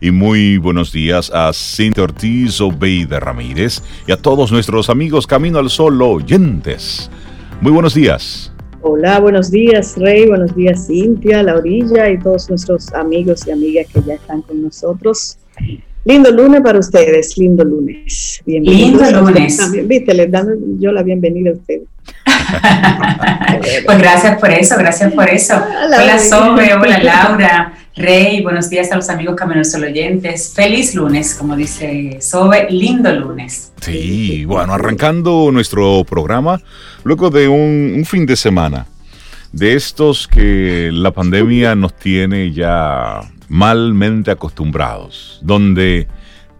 y muy buenos días a Cintia Ortiz, Obeida Ramírez y a todos nuestros amigos Camino al Sol oyentes. Muy buenos días. Hola, buenos días Rey, buenos días Cintia, La Orilla y todos nuestros amigos y amigas que ya están con nosotros. Lindo lunes para ustedes, lindo lunes. Bienvenidos lindo lunes. También, viste, les dando yo la bienvenida a ustedes. pues gracias por eso, gracias por eso. Hola, Sobe, hola Laura, Rey, buenos días a los amigos Caminos oyentes. Feliz lunes, como dice Sobe, lindo lunes. Sí, bueno, arrancando nuestro programa, luego de un fin de semana, de estos que la pandemia nos tiene ya malmente acostumbrados, donde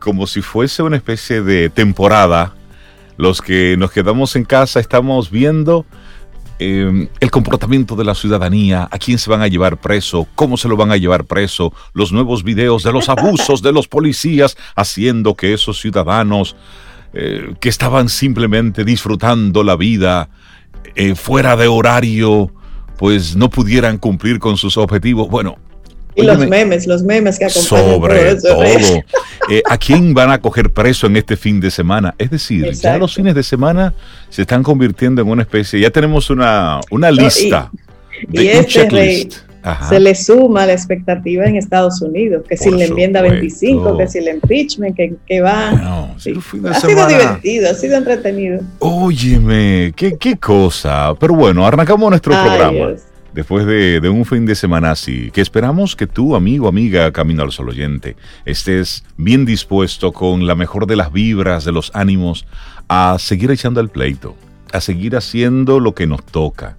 como si fuese una especie de temporada, los que nos quedamos en casa estamos viendo em, el comportamiento de la ciudadanía, a quién se van a llevar preso, cómo se lo van a llevar preso, los nuevos videos de los abusos de los policías, haciendo que esos ciudadanos eh, que estaban simplemente disfrutando la vida eh, fuera de horario, pues no pudieran cumplir con sus objetivos. Bueno, y los memes, los memes que acompañan sobre todo. Eh, ¿A quién van a coger preso en este fin de semana? Es decir, ya los fines de semana se están convirtiendo en una especie, ya tenemos una, una lista de un este checklist. se le suma la expectativa en Estados Unidos, que si la enmienda 25, que si el impeachment, que, que va. ha sido divertido, ha sido entretenido. Óyeme, qué, qué cosa. Pero bueno, arrancamos nuestro programa después de, un fin de semana así, que esperamos que tú, amigo, amiga, Camino al Sol oyente, estés bien dispuesto con la mejor de las vibras, de los ánimos, a seguir echando el pleito, a seguir haciendo lo que nos toca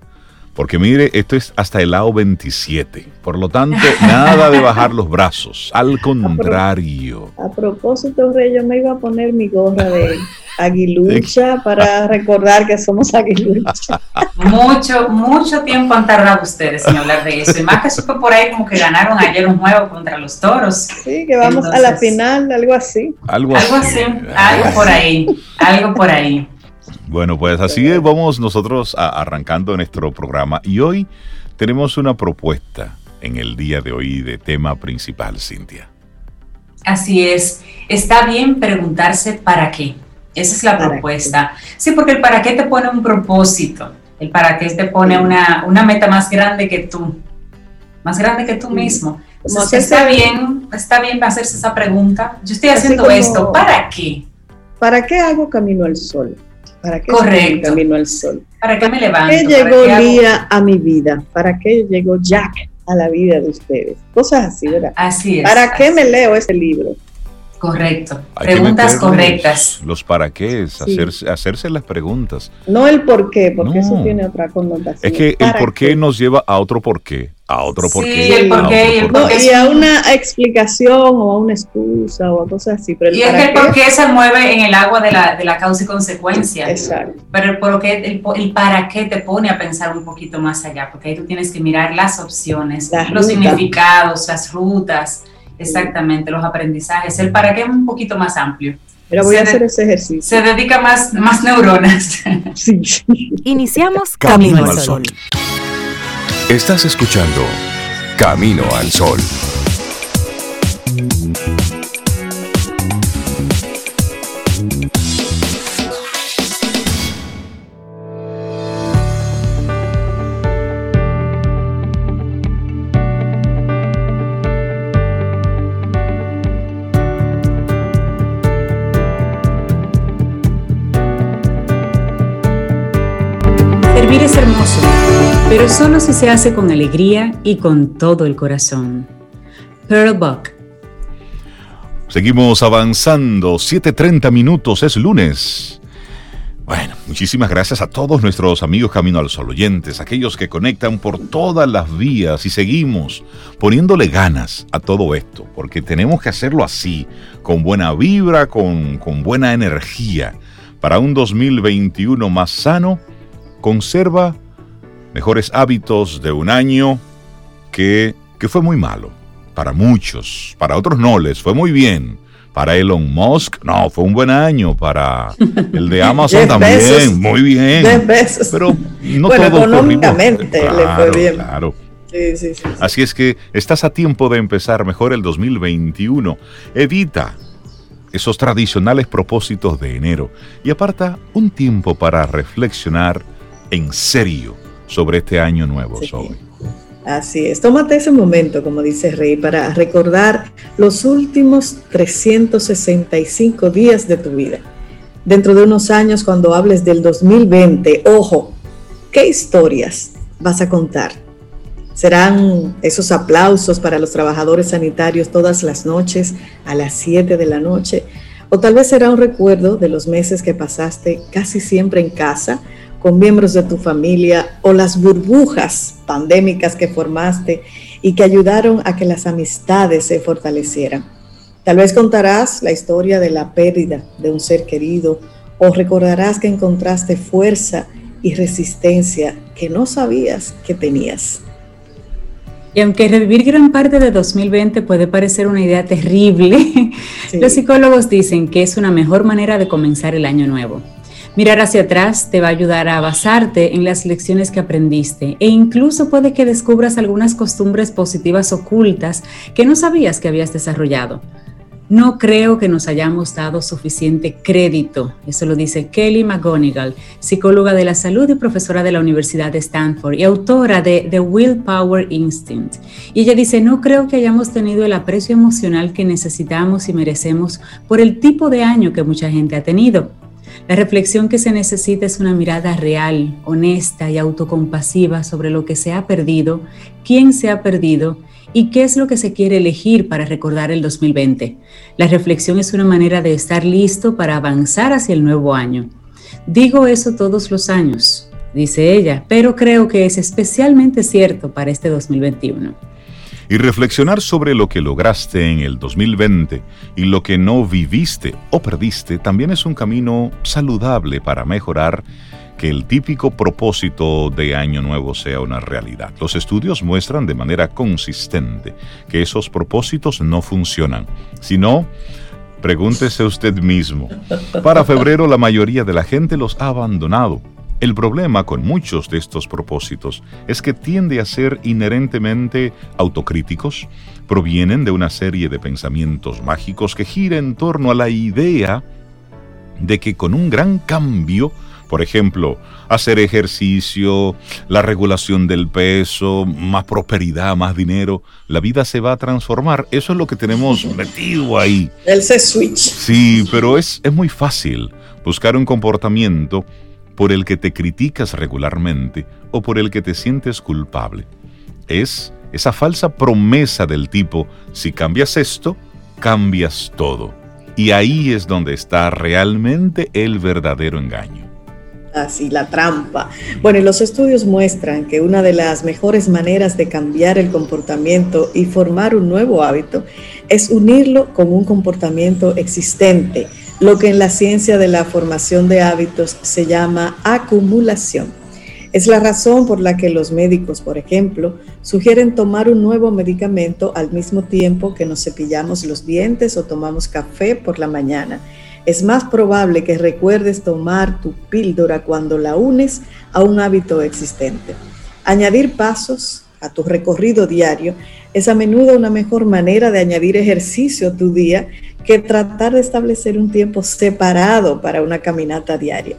porque mire, esto es hasta el lado 27. Por lo tanto, nada de bajar los brazos. Al contrario. A, propósito, Rey, yo me iba a poner mi gorra de aguilucha para recordar que somos aguilucha. Mucho, mucho tiempo han tardado ustedes en hablar de eso. Y más que supe por ahí como que ganaron ayer un juego contra los toros. Sí, que vamos a la final, algo así. Algo así. Algo así, algo por ahí, algo por ahí. Bueno, pues así vamos nosotros arrancando nuestro programa y hoy tenemos una propuesta en el día de hoy de tema principal, Cintia. Así es, está bien preguntarse para qué. Esa es la propuesta. Sí, porque el para qué te pone un propósito, el para qué te pone una, meta más grande que tú, más grande que tú mismo. Entonces, está bien, está bien hacerse esa pregunta. Yo estoy haciendo esto, ¿para qué? ¿Para qué hago camino al sol? ¿Para qué Correcto. camino al sol? ¿Para qué me levanto? ¿Para qué llegó Lía a mi vida? ¿Para qué llegó Jack a la vida de ustedes? Cosas así, ¿verdad? Así es. ¿Para qué me leo ese libro? Correcto. preguntas correctas. Los para qué, hacerse, hacerse las preguntas. No el por qué, porque eso tiene otra connotación. Es que el por qué, nos lleva a otro por qué, a otro por qué. El por qué, y a una explicación o a una excusa o a cosas así. y es que el por qué se mueve en el agua de la, de la causa y consecuencia. Exacto. Pero el, por qué, el, para qué te pone a pensar un poquito más allá, porque ahí tú tienes que mirar las opciones, los significados, las rutas Exactamente, los aprendizajes. El para qué es un poquito más amplio. Pero voy a hacer ese ejercicio. Se dedica más, más neuronas. Sí. Iniciamos Camino, al Sol. Estás escuchando Camino al Sol. Pero solo si se hace con alegría y con todo el corazón. Pearl Buck. Seguimos avanzando, 7.30 minutos, es lunes. Bueno, muchísimas gracias a todos nuestros amigos Camino al Sol oyentes, aquellos que conectan por todas las vías y seguimos poniéndole ganas a todo esto, porque tenemos que hacerlo así, con buena vibra, con, con buena energía, para un 2021 más sano. Conserva mejores hábitos de un año que, que fue muy malo. Para muchos, para otros no les fue muy bien. Para Elon Musk, no, fue un buen año. Para el de Amazon también, muy bien. Pero no bueno, económicamente le fue bien. Claro. Sí, sí, sí, Así es que estás a tiempo de empezar mejor el 2021. Evita esos tradicionales propósitos de enero y aparta un tiempo para reflexionar en serio sobre este año nuevo, Así es, tómate ese momento, como dice Rey, para recordar los últimos 365 días de tu vida. Dentro de unos años, cuando hables del 2020, ojo, ¿qué historias vas a contar? ¿Serán esos aplausos para los trabajadores sanitarios todas las noches a las 7 de la noche? ¿O tal vez será un recuerdo de los meses que pasaste casi siempre en casa con miembros de tu familia o las burbujas pandémicas que formaste y que ayudaron a que las amistades se fortalecieran. Tal vez contarás la historia de la pérdida de un ser querido o recordarás que encontraste fuerza y resistencia que no sabías que tenías. Y aunque revivir gran parte de 2020 puede parecer una idea terrible, los psicólogos dicen que es una mejor manera de comenzar el año nuevo. Mirar hacia atrás te va a ayudar a basarte en las lecciones que aprendiste e incluso puede que descubras algunas costumbres positivas ocultas que no sabías que habías desarrollado. No creo que nos hayamos dado suficiente crédito, eso lo dice Kelly McGonigal, psicóloga de la salud y profesora de la Universidad de Stanford y autora de The Willpower Instinct. Y ella dice, no creo que hayamos tenido el aprecio emocional que necesitamos y merecemos por el tipo de año que mucha gente ha tenido. La reflexión que se necesita es una mirada real, honesta y autocompasiva sobre lo que se ha perdido, quién se ha perdido y qué es lo que se quiere elegir para recordar el 2020. La reflexión es una manera de estar listo para avanzar hacia el nuevo año. Digo eso todos los años, dice ella, pero creo que es especialmente cierto para este 2021 y reflexionar sobre lo que lograste en el 2020 y lo que no viviste o perdiste también es un camino saludable para mejorar que el típico propósito de Año Nuevo sea una realidad. Los estudios muestran de manera consistente que esos propósitos no funcionan, sino Pregúntese usted mismo. Para febrero la mayoría de la gente los ha abandonado el problema con muchos de estos propósitos es que tiende a ser inherentemente autocríticos, provienen de una serie de pensamientos mágicos que gira en torno a la idea de que con un gran cambio, por ejemplo, hacer ejercicio, la regulación del peso, más prosperidad, más dinero, la vida se va a transformar. Eso es lo que tenemos metido ahí. El switch. Sí, pero es, es muy fácil buscar un comportamiento por el que te criticas regularmente o por el que te sientes culpable. Es esa falsa promesa del tipo, si cambias esto, cambias todo. Y ahí es donde está realmente el verdadero engaño. Así, la trampa. Bueno, y los estudios muestran que una de las mejores maneras de cambiar el comportamiento y formar un nuevo hábito es unirlo con un comportamiento existente lo que en la ciencia de la formación de hábitos se llama acumulación. Es la razón por la que los médicos, por ejemplo, sugieren tomar un nuevo medicamento al mismo tiempo que nos cepillamos los dientes o tomamos café por la mañana. Es más probable que recuerdes tomar tu píldora cuando la unes a un hábito existente. Añadir pasos a tu recorrido diario es a menudo una mejor manera de añadir ejercicio a tu día que tratar de establecer un tiempo separado para una caminata diaria.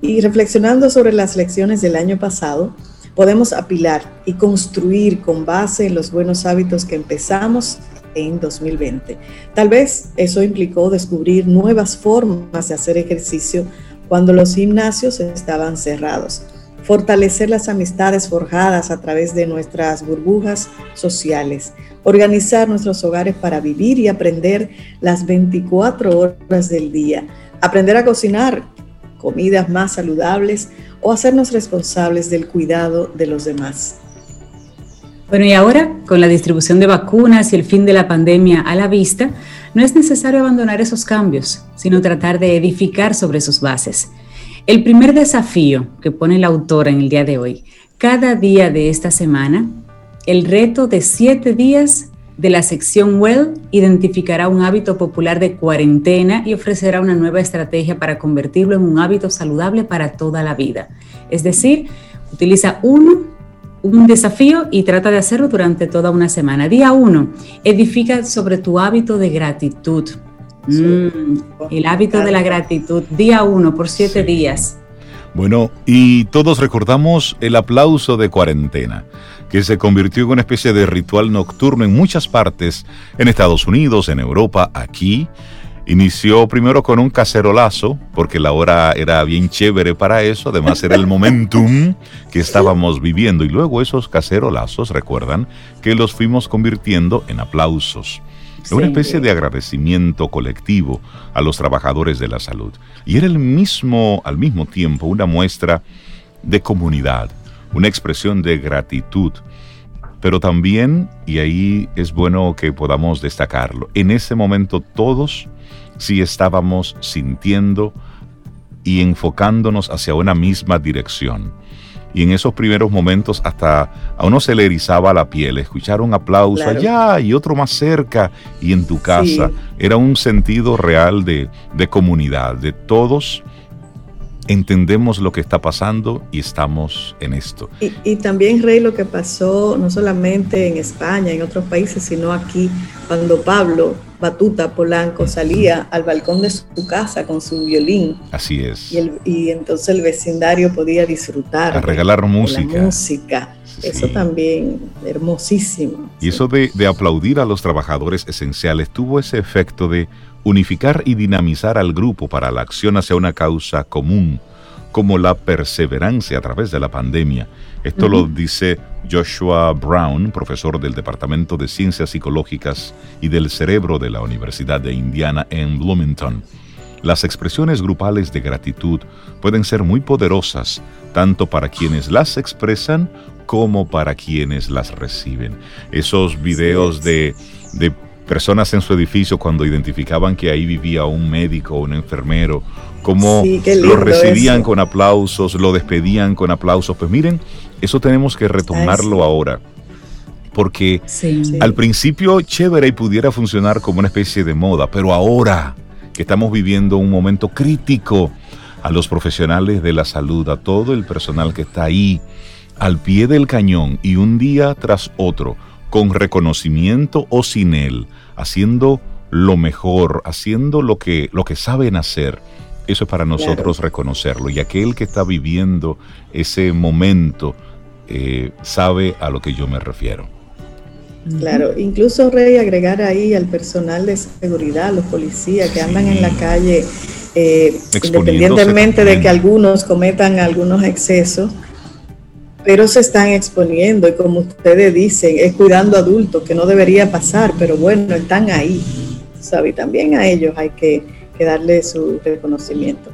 Y reflexionando sobre las lecciones del año pasado, podemos apilar y construir con base en los buenos hábitos que empezamos en 2020. Tal vez eso implicó descubrir nuevas formas de hacer ejercicio cuando los gimnasios estaban cerrados fortalecer las amistades forjadas a través de nuestras burbujas sociales, organizar nuestros hogares para vivir y aprender las 24 horas del día, aprender a cocinar comidas más saludables o hacernos responsables del cuidado de los demás. Bueno, y ahora, con la distribución de vacunas y el fin de la pandemia a la vista, no es necesario abandonar esos cambios, sino tratar de edificar sobre sus bases. El primer desafío que pone la autora en el día de hoy, cada día de esta semana, el reto de siete días de la sección Well identificará un hábito popular de cuarentena y ofrecerá una nueva estrategia para convertirlo en un hábito saludable para toda la vida. Es decir, utiliza uno un desafío y trata de hacerlo durante toda una semana. Día uno, edifica sobre tu hábito de gratitud. Mm, el hábito de la gratitud. Día uno, por siete días. Bueno, y todos recordamos el aplauso de cuarentena, que se convirtió en una especie de ritual nocturno en muchas partes, en Estados Unidos, en Europa, aquí, Inició primero con un cacerolazo, porque la hora era bien chévere para eso, además era el momentum que estábamos viviendo. Y luego esos cacerolazos, recuerdan, que los fuimos convirtiendo en aplausos. Una especie de agradecimiento colectivo a los trabajadores de la salud. Y era el mismo, al mismo tiempo, una muestra de comunidad, una expresión de gratitud. Pero también, y ahí es bueno que podamos destacarlo, en ese momento todos si estábamos sintiendo y enfocándonos hacia una misma dirección. Y en esos primeros momentos hasta a uno se le erizaba la piel, escuchar un aplauso allá y otro más cerca y en tu casa. Era un sentido real de, de comunidad, de todos entendemos lo que está pasando y estamos en esto. Y, también, Rey, lo que pasó no solamente en España, en otros países, sino aquí, cuando Pablo Batuta Polanco salía al balcón de su casa con su violín. Así es. Y, entonces el vecindario podía disfrutar. A regalar música. música. Eso también, hermosísimo. Y eso de, de aplaudir a los trabajadores esenciales tuvo ese efecto de unificar y dinamizar al grupo para la acción hacia una causa común, como la perseverancia a través de la pandemia. Esto lo dice Joshua Brown, profesor del Departamento de Ciencias Psicológicas y del Cerebro de la Universidad de Indiana en Bloomington. Las expresiones grupales de gratitud pueden ser muy poderosas, tanto para quienes las expresan como para quienes las reciben. Esos videos de, de personas en su edificio cuando identificaban que ahí vivía un médico o un enfermero, cómo lo recibían con aplausos, lo despedían con aplausos. Pues miren, eso tenemos que retomarlo ahora. Porque al principio chévere y pudiera funcionar como una especie de moda, pero ahora que estamos viviendo un momento crítico, a los profesionales de la salud, a todo el personal que está ahí, al pie del cañón y un día tras otro, con reconocimiento o sin él, haciendo lo mejor, haciendo lo que, lo que saben hacer. Eso es para nosotros reconocerlo. Y aquel que está viviendo ese momento eh, sabe a lo que yo me refiero. Claro, incluso Rey agregar ahí al personal de seguridad, los policías que andan en la calle, eh, independientemente de que algunos cometan algunos excesos, pero se están exponiendo y como ustedes dicen, es cuidando adultos, que no debería pasar, pero bueno, están ahí, ¿sabe? También a ellos hay que, darle su reconocimiento.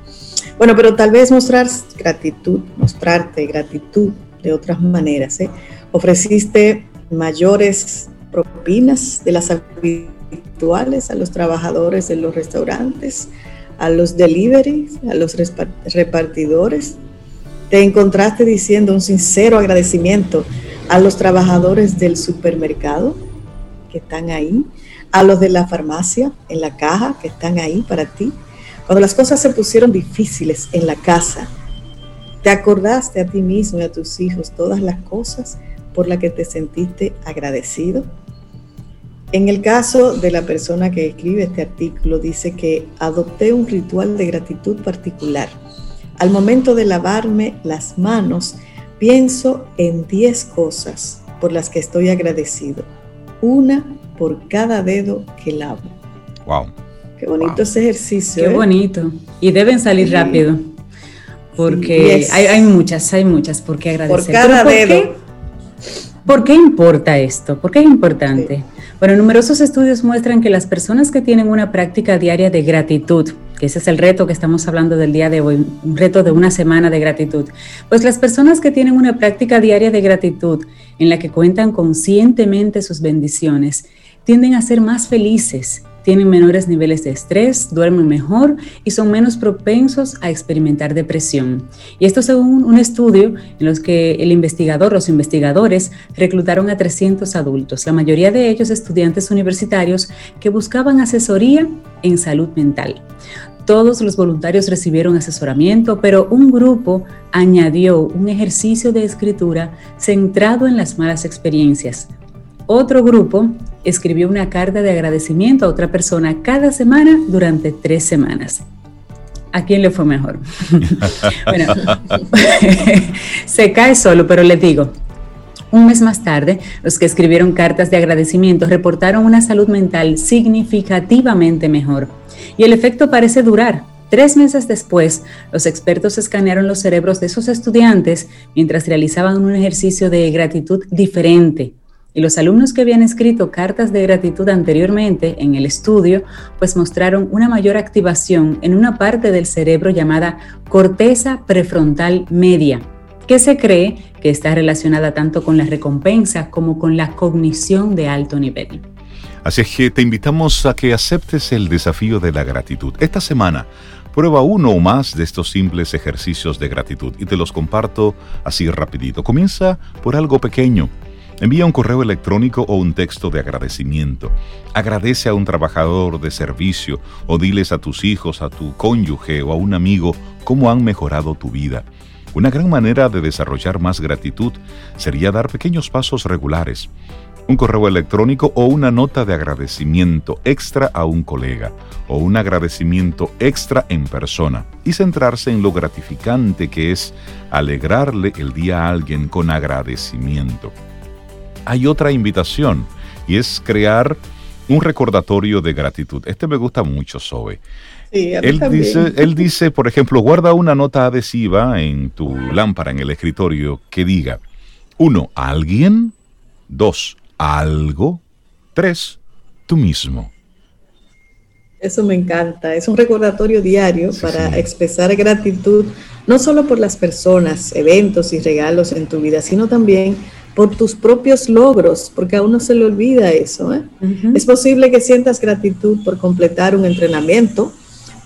Bueno, pero tal vez mostrar gratitud, mostrarte gratitud de otras maneras. ¿eh? Ofreciste mayores propinas de las habituales a los trabajadores de los restaurantes, a los deliveries, a los repartidores, te encontraste diciendo un sincero agradecimiento a los trabajadores del supermercado que están ahí, a los de la farmacia en la caja que están ahí para ti. Cuando las cosas se pusieron difíciles en la casa, te acordaste a ti mismo y a tus hijos todas las cosas por las que te sentiste agradecido. En el caso de la persona que escribe este artículo, dice que adopté un ritual de gratitud particular al momento de lavarme las manos, pienso en 10 cosas por las que estoy agradecido. Una por cada dedo que lavo. Wow. Qué bonito ese ejercicio. Qué ¿eh? bonito. Y deben salir rápido. Porque hay, muchas, hay muchas por qué agradecer. Por cada dedo. Qué, ¿Por qué importa esto? ¿Por qué es importante? Bueno, numerosos estudios muestran que las personas que tienen una práctica diaria de gratitud, ese es el reto que estamos hablando del día de hoy, un reto de una semana de gratitud, pues las personas que tienen una práctica diaria de gratitud en la que cuentan conscientemente sus bendiciones, tienden a ser más felices, tienen menores niveles de estrés, duermen mejor y son menos propensos a experimentar depresión. Y esto según un estudio en los que el investigador, los investigadores, reclutaron a 300 adultos, la mayoría de ellos estudiantes universitarios que buscaban asesoría en salud mental. Todos los voluntarios recibieron asesoramiento, pero un grupo añadió un ejercicio de escritura centrado en las malas experiencias. Otro grupo escribió una carta de agradecimiento a otra persona cada semana durante tres semanas. ¿A quién le fue mejor? bueno, se cae solo, pero les digo, un mes más tarde, los que escribieron cartas de agradecimiento reportaron una salud mental significativamente mejor. Y el efecto parece durar. Tres meses después, los expertos escanearon los cerebros de esos estudiantes mientras realizaban un ejercicio de gratitud diferente y los alumnos que habían escrito cartas de gratitud anteriormente en el estudio, pues mostraron una mayor activación en una parte del cerebro llamada corteza prefrontal media, que se cree que está relacionada tanto con la recompensa como con la cognición de alto nivel. Así es que te invitamos a que aceptes el desafío de la gratitud. Esta semana prueba uno o más de estos simples ejercicios de gratitud y te los comparto así rapidito. Comienza por algo pequeño Envía un correo electrónico o un texto de agradecimiento. Agradece a un trabajador de servicio o diles a tus hijos, a tu cónyuge o a un amigo cómo han mejorado tu vida. Una gran manera de desarrollar más gratitud sería dar pequeños pasos regulares. Un correo electrónico o una nota de agradecimiento extra a un colega o un agradecimiento extra en persona y centrarse en lo gratificante que es alegrarle el día a alguien con agradecimiento hay otra invitación y es crear un recordatorio de gratitud. Este me gusta mucho, Sobe. él, dice, él dice, por ejemplo, guarda una nota adhesiva en tu lámpara, en el escritorio, que diga, uno, alguien, dos, algo, tres, tú mismo. Eso me encanta. Es un recordatorio diario para expresar gratitud, no solo por las personas, eventos y regalos en tu vida, sino también por tus propios logros, porque a uno se le olvida eso. ¿eh? Es posible que sientas gratitud por completar un entrenamiento,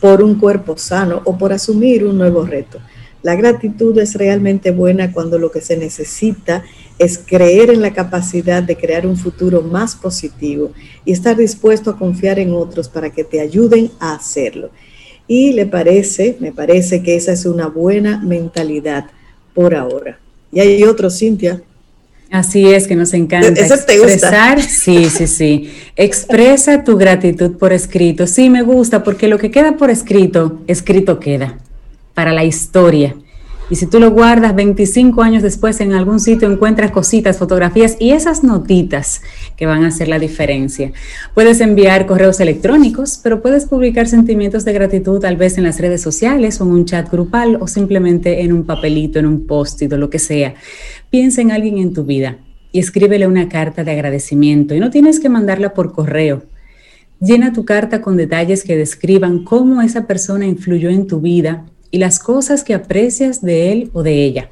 por un cuerpo sano o por asumir un nuevo reto. La gratitud es realmente buena cuando lo que se necesita es creer en la capacidad de crear un futuro más positivo y estar dispuesto a confiar en otros para que te ayuden a hacerlo. Y le parece, me parece que esa es una buena mentalidad por ahora. Y hay otro, Cintia, Así es, que nos encanta expresar. Sí, sí, sí. Expresa tu gratitud por escrito. Sí, me gusta, porque lo que queda por escrito, escrito queda para la historia. Y si tú lo guardas 25 años después en algún sitio, encuentras cositas, fotografías y esas notitas que van a hacer la diferencia. Puedes enviar correos electrónicos, pero puedes publicar sentimientos de gratitud tal vez en las redes sociales o en un chat grupal o simplemente en un papelito, en un post-it lo que sea. Piensa en alguien en tu vida y escríbele una carta de agradecimiento y no tienes que mandarla por correo. Llena tu carta con detalles que describan cómo esa persona influyó en tu vida y las cosas que aprecias de él o de ella.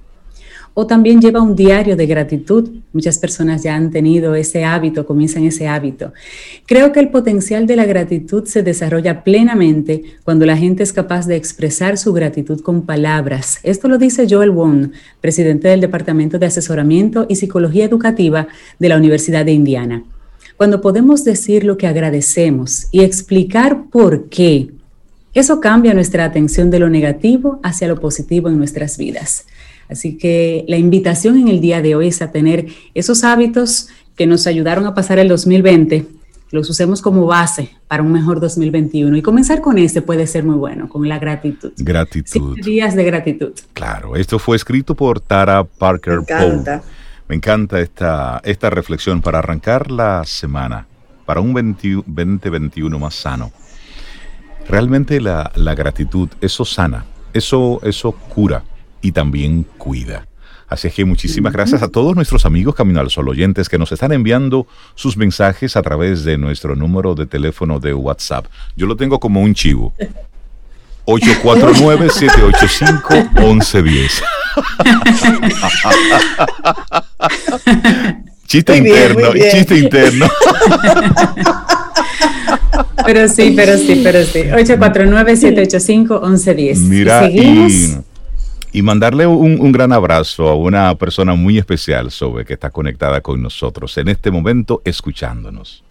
O también lleva un diario de gratitud. Muchas personas ya han tenido ese hábito, comienzan ese hábito. Creo que el potencial de la gratitud se desarrolla plenamente cuando la gente es capaz de expresar su gratitud con palabras. Esto lo dice Joel Wong, presidente del Departamento de Asesoramiento y Psicología Educativa de la Universidad de Indiana. Cuando podemos decir lo que agradecemos y explicar por qué, eso cambia nuestra atención de lo negativo hacia lo positivo en nuestras vidas. Así que la invitación en el día de hoy es a tener esos hábitos que nos ayudaron a pasar el 2020, los usemos como base para un mejor 2021. Y comenzar con este puede ser muy bueno, con la gratitud. Gratitud. días de gratitud. Claro, esto fue escrito por Tara Parker Poe. Me encanta esta, esta reflexión para arrancar la semana, para un 2021 más sano. Realmente la, gratitud, eso sana, eso, eso cura y también cuida. Así es que muchísimas gracias a todos nuestros amigos Camino al Sol oyentes que nos están enviando sus mensajes a través de nuestro número de teléfono de WhatsApp. Yo lo tengo como un chivo. 849-785-1110. chiste interno, chiste interno. Pero sí, pero sí, pero sí. 849-785-1110. Mira, y, y, mandarle un, gran abrazo a una persona muy especial, Sobe, que está conectada con nosotros en este momento escuchándonos.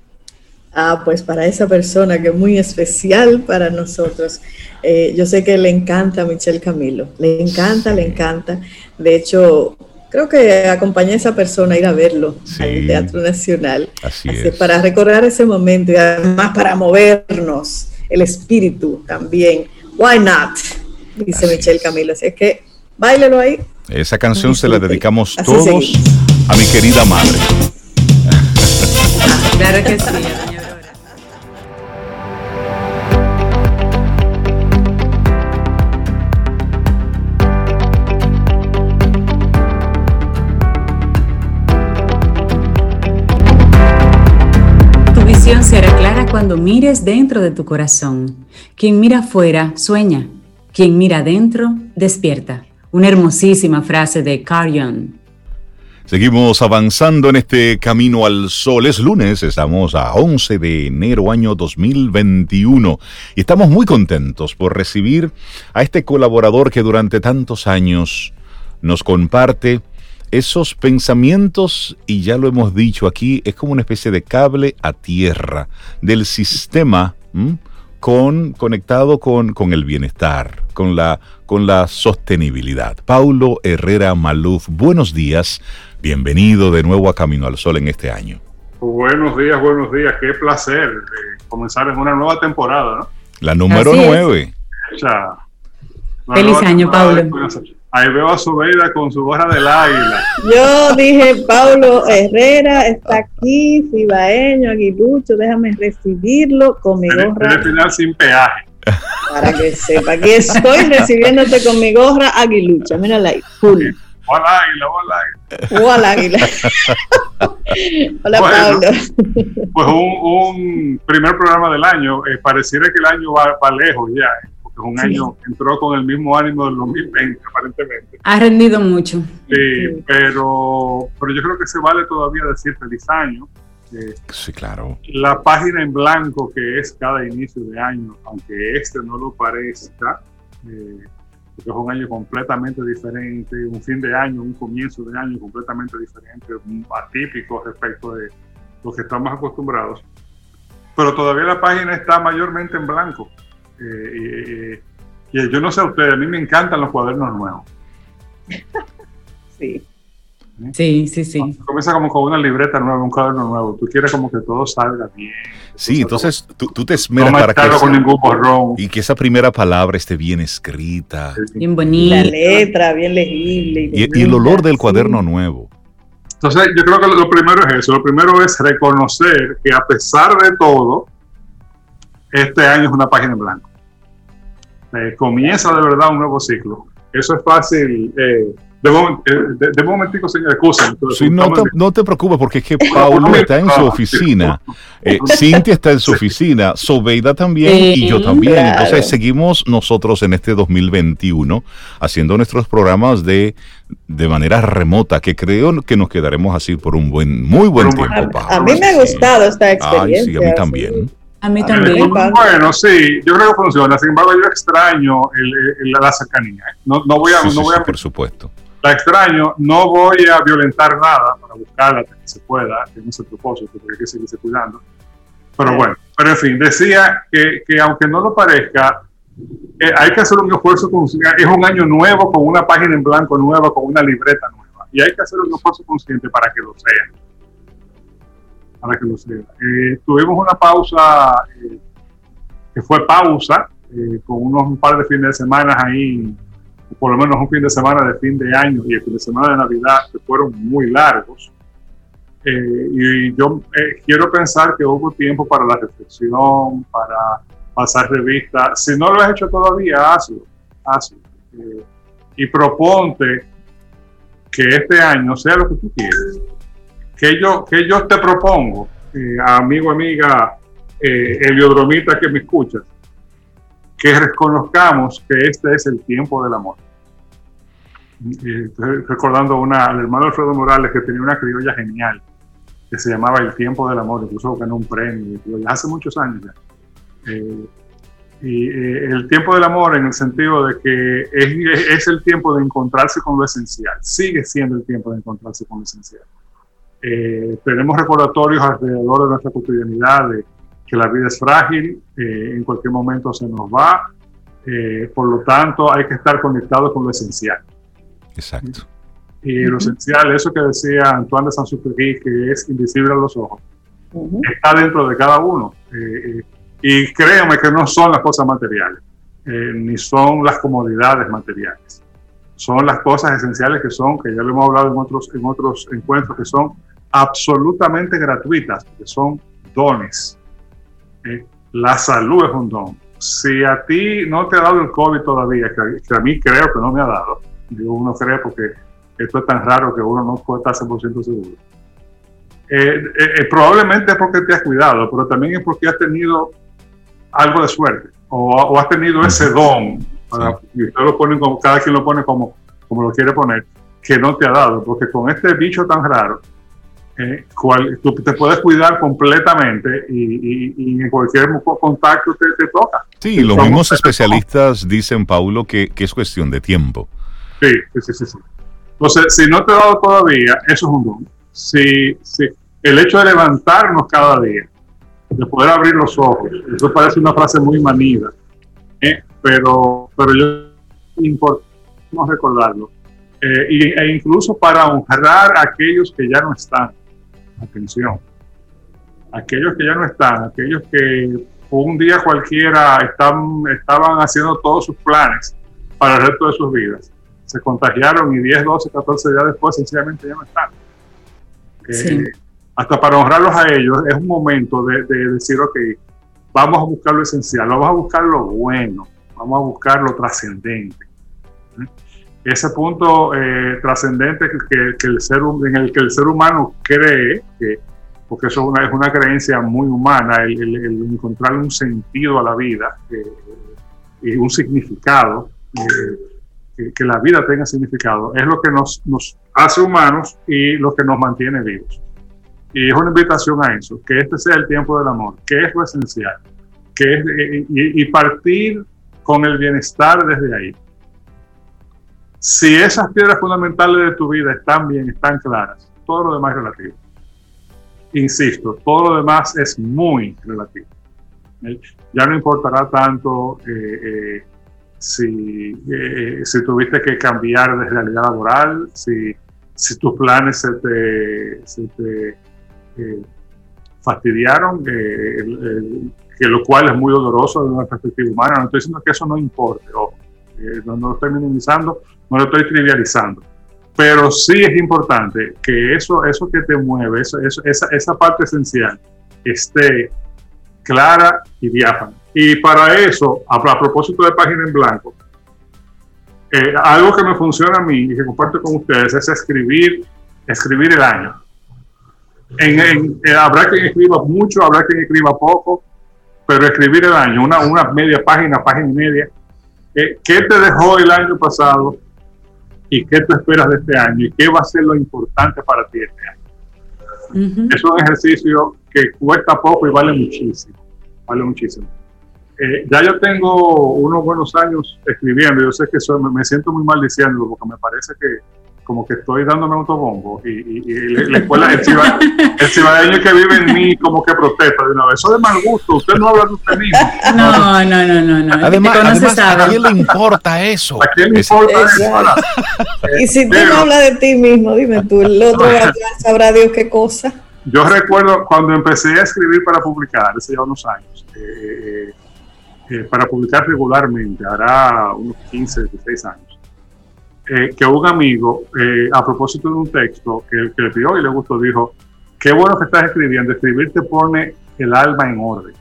Ah, pues para esa persona que es muy especial para nosotros. Eh, yo sé que le encanta a Michelle Camilo, le encanta, le encanta. De hecho, creo que acompañé a esa persona a ir a verlo al Teatro Nacional. Así, es. Para recordar ese momento y además para movernos el espíritu también. Why not? Dice Michelle Camilo. Así es que bailelo ahí. Esa canción se la dedicamos todos a mi querida madre. claro que sí. Cuando mires dentro de tu corazón. Quien mira afuera sueña, quien mira adentro despierta. Una hermosísima frase de Carl Seguimos avanzando en este camino al sol. Es lunes, estamos a 11 de enero año 2021 y estamos muy contentos por recibir a este colaborador que durante tantos años nos comparte esos pensamientos, y ya lo hemos dicho aquí, es como una especie de cable a tierra del sistema con, conectado con, con, el bienestar, con la, con la sostenibilidad. Paulo Herrera Maluf, buenos días, bienvenido de nuevo a Camino al Sol en este año. Buenos días, buenos días, qué placer comenzar en una nueva temporada, ¿no? La número nueve. Feliz año, Paulo. Ahí veo a Sobeida con su gorra del águila. Yo dije, Pablo Herrera está aquí, cibaeño, aguilucho, déjame recibirlo con mi gorra. El final sin peaje. Para que sepa, aquí estoy recibiéndote con mi gorra aguilucha. Mírala ahí, full. Hola águila, hola águila. Hola águila. hola Pablo. Pues un, un, primer programa del año, eh, pareciera que el año va, va lejos ya. Eh un año entró con el mismo ánimo del 2020, aparentemente. Ha rendido mucho. Sí, pero, pero yo creo que se vale todavía decir feliz año. sí, claro. La página en blanco que es cada inicio de año, aunque este no lo parezca, eh, porque es un año completamente diferente, un fin de año, un comienzo de año completamente diferente, atípico respecto de lo que estamos acostumbrados. Pero todavía la página está mayormente en blanco. Eh, y yo no sé a ustedes, a mí me encantan los cuadernos nuevos. sí. Sí, sí, sí. Comienza como con una libreta nueva, un cuaderno nuevo. Tú quieres como que todo salga bien. Sí, entonces tú, tú, te esmeras para que esa, ningún borrón. y que esa primera palabra esté bien escrita. Bien bonita. La letra, bien legible. Y, el olor del cuaderno nuevo. Entonces yo creo que lo primero es eso. Lo primero es reconocer que a pesar de todo, este año es una página en blanco. Eh, comienza de verdad un nuevo ciclo. Eso es fácil. Eh, de, de, de, momentico, señor, excusa. Sí, no, te, no te preocupes, porque es que Paulo está en su oficina, eh, Cintia está en su oficina, Sobeida también y yo también. Entonces seguimos nosotros en este 2021 haciendo nuestros programas de, de manera remota, que creo que nos quedaremos así por un buen, muy buen tiempo. A, mí me ha gustado esta experiencia. sí, a mí también. A mí también. Bueno, sí, yo creo que funciona. Sin embargo, yo extraño el, la cercanía. No, no voy a. no voy a por supuesto. La extraño, no voy a violentar nada para buscarla que se pueda, que no es el propósito, porque hay que seguirse cuidando. Pero bueno, pero en fin, decía que, que aunque no lo parezca, eh, hay que hacer un esfuerzo. consciente. Es un año nuevo con una página en blanco nueva, con una libreta nueva. Y hay que hacer un esfuerzo consciente para que lo sea para que lo eh, tuvimos una pausa eh, que fue pausa, eh, con unos un par de fines de semana ahí, por lo menos un fin de semana de fin de año y el fin de semana de Navidad, que fueron muy largos. y yo quiero pensar que hubo tiempo para la reflexión, para pasar revista. Si no lo has hecho todavía, hazlo, hazlo. y proponte que este año sea lo que tú quieres que yo, que yo te propongo, eh, amigo, amiga, eh, heliodromita que me escuchas, que reconozcamos que este es el tiempo del amor. Eh, recordando una, al hermano Alfredo Morales que tenía una criolla genial que se llamaba El tiempo del amor, incluso ganó un premio hace muchos años ya. Eh, y el tiempo del amor en el sentido de que es, es el tiempo de encontrarse con lo esencial, sigue siendo el tiempo de encontrarse con lo esencial. Eh, tenemos recordatorios alrededor de nuestra cotidianidad de, que la vida es frágil, eh, en cualquier momento se nos va, eh, por lo tanto hay que estar conectado con lo esencial. Exacto. Y lo esencial, eso que decía Antoine de Saint-Exupéry, que es invisible a los ojos, está dentro de cada uno. Eh, y créanme que no son las cosas materiales, ni son las comodidades materiales. Son las cosas esenciales que son, que ya lo hemos hablado en otros, en otros encuentros, que son absolutamente gratuitas, que son dones. la salud es un don si a ti no te ha dado el COVID todavía, que, a mí creo que no me ha dado, digo uno cree porque esto es tan raro que uno no puede estar 100% seguro. Eh, eh, eh, probablemente es porque te has cuidado, pero también es porque has tenido algo de suerte o, has tenido ese don, y usted lo pone como, cada quien lo pone como, como lo quiere poner, que no te ha dado, porque con este bicho tan raro, eh, cual, tú te puedes cuidar completamente y, en cualquier contacto te, toca. Sí, los mismos especialistas dicen, Paulo, que, es cuestión de tiempo. Sí, sí, sí, sí. Entonces, si no te ha dado todavía, eso es un don. Si, si, el hecho de levantarnos cada día, de poder abrir los ojos, eso parece una frase muy manida, ¿eh? pero, pero yo importante recordarlo. Eh, e incluso para honrar a aquellos que ya no están atención. Aquellos que ya no están, aquellos que un día cualquiera están, estaban haciendo todos sus planes para el resto de sus vidas, se contagiaron y 10, 12, 14 días después sencillamente ya no están. Eh, hasta para honrarlos a ellos es un momento de, decir, ok, vamos a buscar lo esencial, vamos a buscar lo bueno, vamos a buscar lo trascendente ese punto eh, trascendente que, el ser, en el que el ser humano cree, que, porque eso es una, es una creencia muy humana, el, encontrar un sentido a la vida eh, y un significado, eh, que, la vida tenga significado, es lo que nos, nos hace humanos y lo que nos mantiene vivos. Y es una invitación a eso, que este sea el tiempo del amor, que es lo esencial, que es, y partir con el bienestar desde ahí si esas piedras fundamentales de tu vida están bien, están claras, todo lo demás es relativo. Insisto, todo lo demás es muy relativo. Ya no importará tanto eh, eh, si, eh, tuviste que cambiar de realidad laboral, si, tus planes se te, fastidiaron, que lo cual es muy doloroso desde una perspectiva humana. No estoy diciendo que eso no importe, no, no lo estoy minimizando, no lo estoy trivializando. Pero sí es importante que eso, eso que te mueve, eso, esa, esa parte esencial, esté clara y diáfana. Y para eso, a, propósito de página en blanco, eh, algo que me funciona a mí y que comparto con ustedes es escribir, escribir el año. En, eh, habrá quien escriba mucho, habrá quien escriba poco, pero escribir el año, una, una media página, página y media. Eh, ¿Qué te dejó el año pasado? Y qué tú esperas de este año y qué va a ser lo importante para ti este año. Es un ejercicio que cuesta poco y vale muchísimo, vale muchísimo. Eh, ya yo tengo unos buenos años escribiendo, yo sé que me siento muy mal diciéndolo porque me parece que como que estoy dándome autobombo y, y, la escuela, el, cibadeño que vive en mí como que protesta de una vez. Eso de mal gusto, usted no habla de usted mismo. No, no, no, no. no. Además, ¿a quién le importa eso? ¿A quién le importa eso? y si tú no hablas de ti mismo, dime tú, el otro sabrá Dios qué cosa. Yo recuerdo cuando empecé a escribir para publicar, hace ya unos años, eh, eh, para publicar regularmente, hará unos 15, 16 años eh, que un amigo, eh, a propósito de un texto que, que le pidió y le gustó, dijo, qué bueno que estás escribiendo, escribir te pone el alma en orden.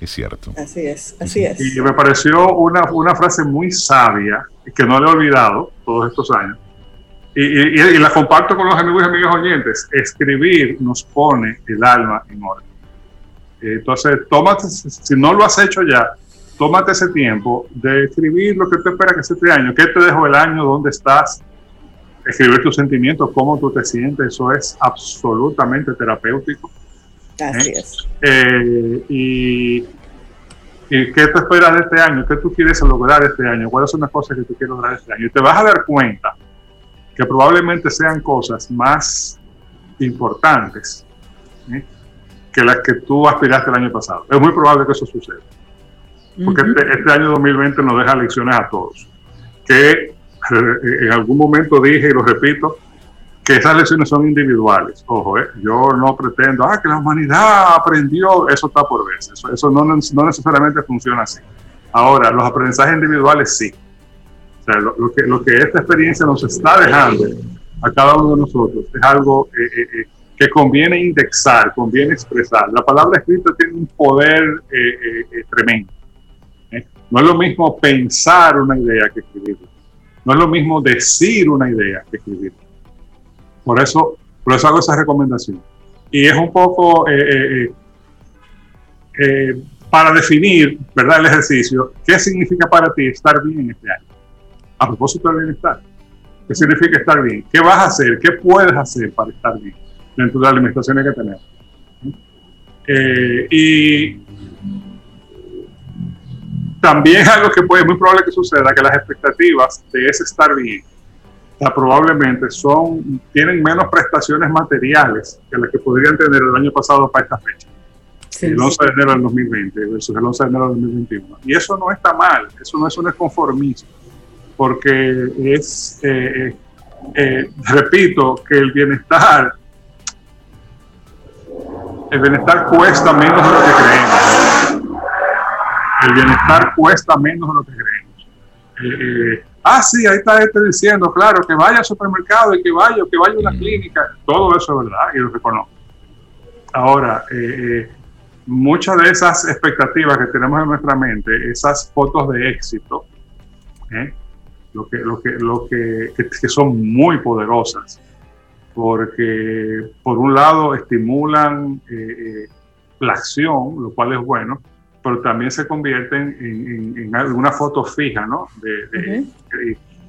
Es cierto. Así es, así es. Y me pareció una, una frase muy sabia, que no le he olvidado todos estos años. Y, y, la comparto con los amigos y amigas oyentes. Escribir nos pone el alma en orden. Entonces, tómate, si no lo has hecho ya, tómate ese tiempo de escribir lo que tú esperas que sea este año. ¿Qué te dejó el año? ¿Dónde estás? Escribir tus sentimientos, cómo tú te sientes. Eso es absolutamente terapéutico. Así ¿Eh? es. Eh, y, qué te esperas de este año? ¿Qué tú quieres lograr este año? ¿Cuáles son las cosas que tú quieres lograr este año? Y te vas a dar cuenta que probablemente sean cosas más importantes. ¿eh? que las que tú aspiraste el año pasado. Es muy probable que eso suceda. Porque este, este, año 2020 nos deja lecciones a todos. Que eh, en algún momento dije, y lo repito, que esas lecciones son individuales. Ojo, eh, yo no pretendo, ah, que la humanidad aprendió, eso está por verse. Eso, eso no, no, necesariamente funciona así. Ahora, los aprendizajes individuales sí. O sea, lo, que, lo que esta experiencia nos está dejando a cada uno de nosotros es algo eh, que conviene indexar, conviene expresar. La palabra escrita tiene un poder tremendo. No es lo mismo pensar una idea que escribirla. No es lo mismo decir una idea que escribirla. Por eso, por eso hago esa recomendación. Y es un poco eh, eh, eh, para definir, ¿verdad?, el ejercicio, ¿qué significa para ti estar bien este año? A propósito del bienestar. ¿Qué significa estar bien? ¿Qué vas a hacer? ¿Qué puedes hacer para estar bien dentro de las limitaciones que tenemos? y también algo que puede, muy probable que suceda, que las expectativas de ese estar bien, probablemente son, tienen menos prestaciones materiales que las que podrían tener el año pasado para esta fecha. el 11 de enero del 2020 versus el 11 de enero del 2021. Y eso no está mal, eso no es un conformismo, porque es, eh, eh, repito, que el bienestar, el bienestar cuesta menos de lo que creemos el bienestar cuesta menos de lo que creemos. Eh, eh, ah, sí, ahí está este diciendo, claro, que vaya al supermercado y que vaya, que vaya a una clínica, todo eso es verdad y lo reconozco. Ahora, eh, muchas de esas expectativas que tenemos en nuestra mente, esas fotos de éxito, lo que, lo que, lo que, que, son muy poderosas, porque por un lado estimulan la acción, lo cual es bueno, pero también se convierten en, una foto fija, ¿no?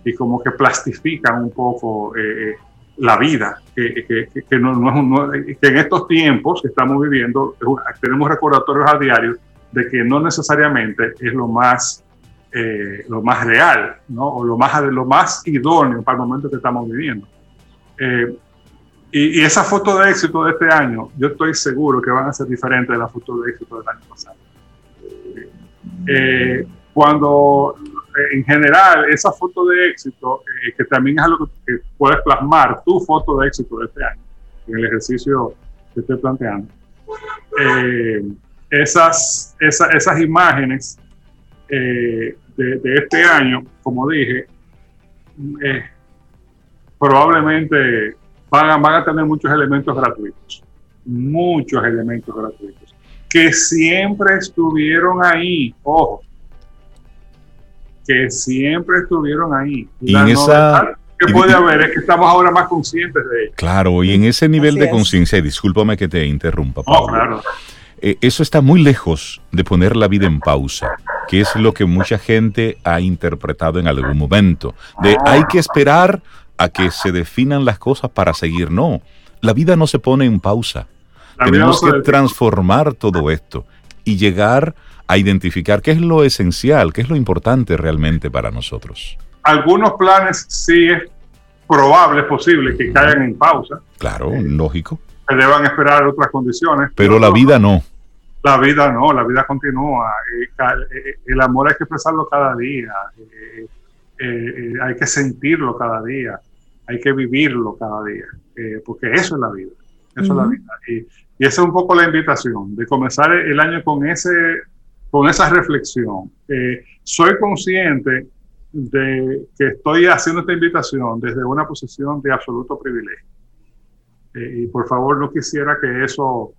y, como que plastifican un poco eh, eh, la vida, que, que, no, que en estos tiempos que estamos viviendo tenemos recordatorios a diario de que no necesariamente es lo más, eh, lo más real, ¿no? O lo más, lo más idóneo para el momento que estamos viviendo. y, y esa foto de éxito de este año, yo estoy seguro que van a ser diferentes de la foto de éxito del año pasado. Eh, cuando eh, en general esa foto de éxito, eh, que también es algo que, puedes plasmar, tu foto de éxito de este año, en el ejercicio que estoy planteando, esas, esas imágenes de, este año, como dije, probablemente van van a tener muchos elementos gratuitos, muchos elementos gratuitos que siempre estuvieron ahí, ojo, que siempre estuvieron ahí. Y en esa que puede haber es que estamos ahora más conscientes de ello. Claro, y en ese nivel de conciencia, y discúlpame que te interrumpa, Pablo, claro. Eh, eso está muy lejos de poner la vida en pausa, que es lo que mucha gente ha interpretado en algún momento, de hay que esperar a que se definan las cosas para seguir. No, la vida no se pone en pausa. Tenemos que transformar todo esto y llegar a identificar qué es lo esencial, qué es lo importante realmente para nosotros. Algunos planes sí es probable, es posible que caigan en pausa. Claro, lógico. Se deban esperar otras condiciones. Pero, la vida no. La vida no, la vida continúa. Eh, eh, el amor hay que expresarlo cada día. Eh, hay que sentirlo cada día. Hay que vivirlo cada día. porque eso es la vida. Eso es la vida. Y, esa es un poco la invitación, de comenzar el año con, ese, con esa reflexión. Eh, soy consciente de que estoy haciendo esta invitación desde una posición de absoluto privilegio. Eh, y por favor no quisiera que eso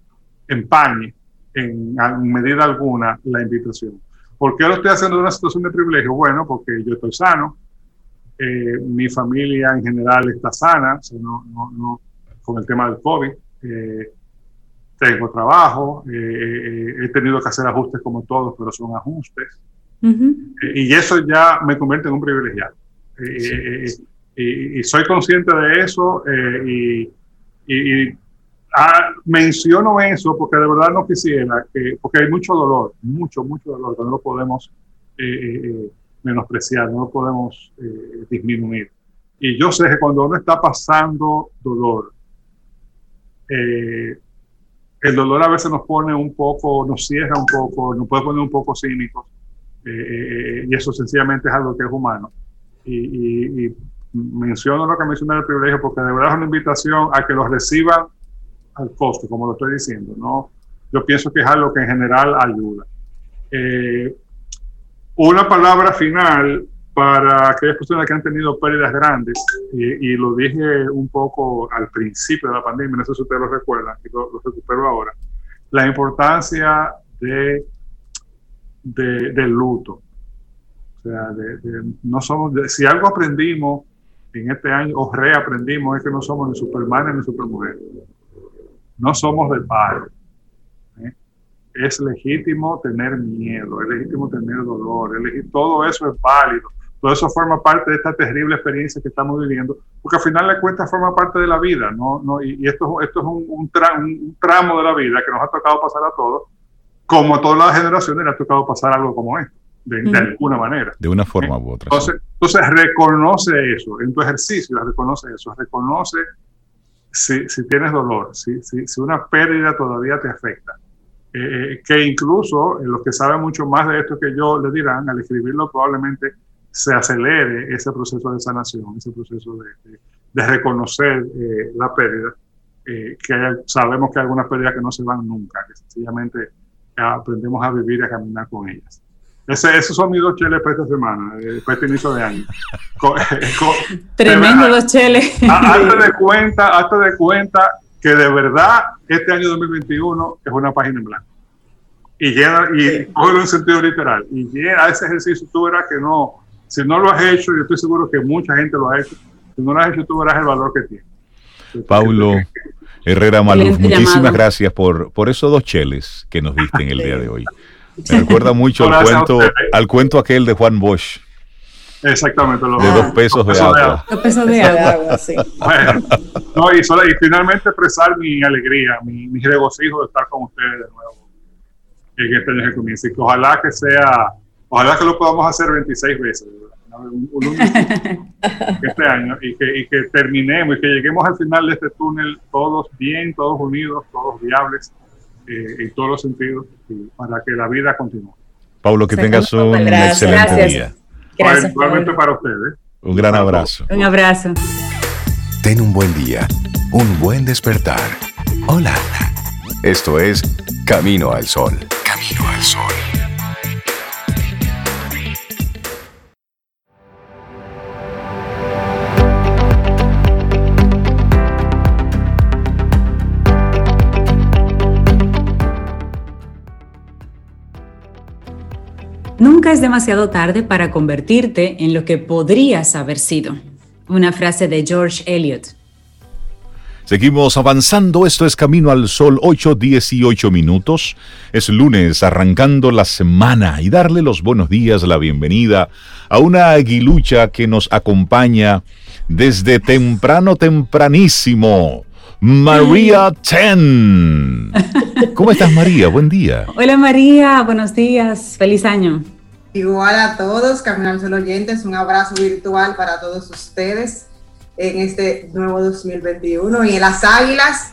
empañe en, medida alguna la invitación. ¿Por qué lo estoy haciendo en una situación de privilegio? Bueno, porque yo estoy sano, eh, mi familia en general está sana, no, no, no, con el tema del COVID tengo trabajo, eh, eh, he tenido que hacer ajustes como todos, pero son ajustes. Eh, y eso ya me convierte en un privilegiado. y, soy consciente de eso y, ah, menciono eso porque de verdad no quisiera, que, porque hay mucho dolor, mucho, mucho dolor que no lo podemos menospreciar, no lo podemos disminuir. Y yo sé que cuando uno está pasando dolor, eh, el dolor a veces nos pone un poco, nos cierra un poco, nos puede poner un poco cínicos, eh, eh, y eso sencillamente es algo que es humano. Y, y, menciono lo que mencioné el privilegio porque de verdad es una invitación a que los reciban al costo, como lo estoy diciendo. ¿no? Yo pienso que es algo que en general ayuda. Eh, una palabra final para aquellas personas que han tenido pérdidas grandes, y, lo dije un poco al principio de la pandemia, no sé si ustedes lo recuerdan, y lo, recupero ahora, la importancia de, del luto. O sea, no somos, si algo aprendimos en este año, o reaprendimos, es que no somos ni Superman ni Supermujer. No somos de paro es legítimo tener miedo, es legítimo tener dolor, todo eso es válido, todo eso forma parte de esta terrible experiencia que estamos viviendo, porque al final de cuentas forma parte de la vida, ¿no? no y, esto, esto es un, un, tramo de la vida que nos ha tocado pasar a todos, como a todas las generaciones le ha tocado pasar algo como esto, de, alguna manera. De una forma u otra. Entonces, entonces reconoce eso, en tu ejercicio reconoce eso, reconoce si, si tienes dolor, si, si, si una pérdida todavía te afecta eh, que incluso los que saben mucho más de esto que yo le dirán, al escribirlo probablemente se acelere ese proceso de sanación, ese proceso de, de, reconocer eh, la pérdida, eh, que sabemos que hay algunas pérdidas que no se van nunca, que sencillamente aprendemos a vivir y a caminar con ellas. Ese, esos son mis dos cheles para esta semana, para este inicio de año. Tremendo dos cheles. Hazte de cuenta, hazte de cuenta que de verdad este año 2021 es una página en blanco. Y llena, y sí. un sentido literal, y llena ese ejercicio, tú verás que no, si no lo has hecho, yo estoy seguro que mucha gente lo ha hecho, si no lo has hecho, tú verás el valor que tiene. Paulo Herrera Maluf, muchísimas gracias por, por esos dos cheles que nos diste en el día de hoy. Me recuerda mucho al cuento, al cuento aquel de Juan Bosch Exactamente. Los, de dos pesos, de, agua. Dos pesos de agua, sí. Bueno, no, y, solo, y, finalmente expresar mi alegría, mi, mi, regocijo de estar con ustedes de nuevo en este año que comienza. Y que ojalá que sea, ojalá que lo podamos hacer 26 veces, un, un, este año, y que, y que terminemos y que lleguemos al final de este túnel todos bien, todos unidos, todos viables eh, en todos los sentidos, para que la vida continúe. Pablo, que tengas un Gracias. excelente día. Gracias, igualmente para ustedes. Un gran abrazo. Un abrazo. Ten un buen día, un buen despertar. Hola. Esto es Camino al Sol. Camino al Sol. Nunca es demasiado tarde para convertirte en lo que podrías haber sido. Una frase de George Eliot. Seguimos avanzando, esto es Camino al Sol, 8, 18 minutos. Es lunes, arrancando la semana y darle los buenos días, la bienvenida a una aguilucha que nos acompaña desde temprano, tempranísimo. María Ten. ¿Cómo estás, María? Buen día. Hola, María. Buenos días. Feliz año. Igual a todos, Camino al Sol oyentes, un abrazo virtual para todos ustedes en este nuevo 2021 y en las águilas.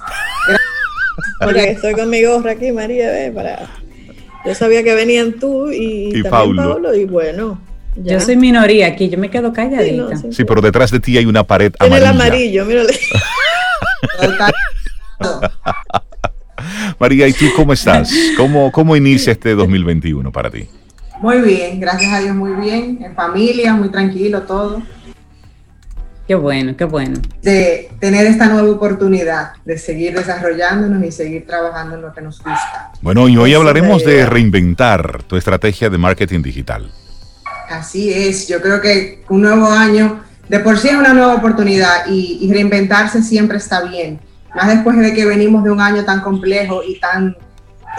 Porque estoy con mi gorra aquí, María, ve, para... Yo sabía que venían tú y, Y también Paulo. Paulo, y bueno. ya. Yo soy minoría aquí, yo me quedo Sí, calladita. no, sí. Sí, pero detrás de ti hay una pared Tiene el amarilla. amarillo, mírale. María, ¿y tú cómo estás? ¿Cómo, cómo inicia este 2021 para ti? Muy bien, gracias a Dios, muy bien. En familia, muy tranquilo todo. Qué bueno, qué bueno. De tener esta nueva oportunidad de seguir desarrollándonos y seguir trabajando en lo que nos gusta. Bueno, y hoy hablaremos la de reinventar tu estrategia de marketing digital. Así es, yo creo que un nuevo año de por sí es una nueva oportunidad y, reinventarse siempre está bien. Más después de que venimos de un año tan complejo y tan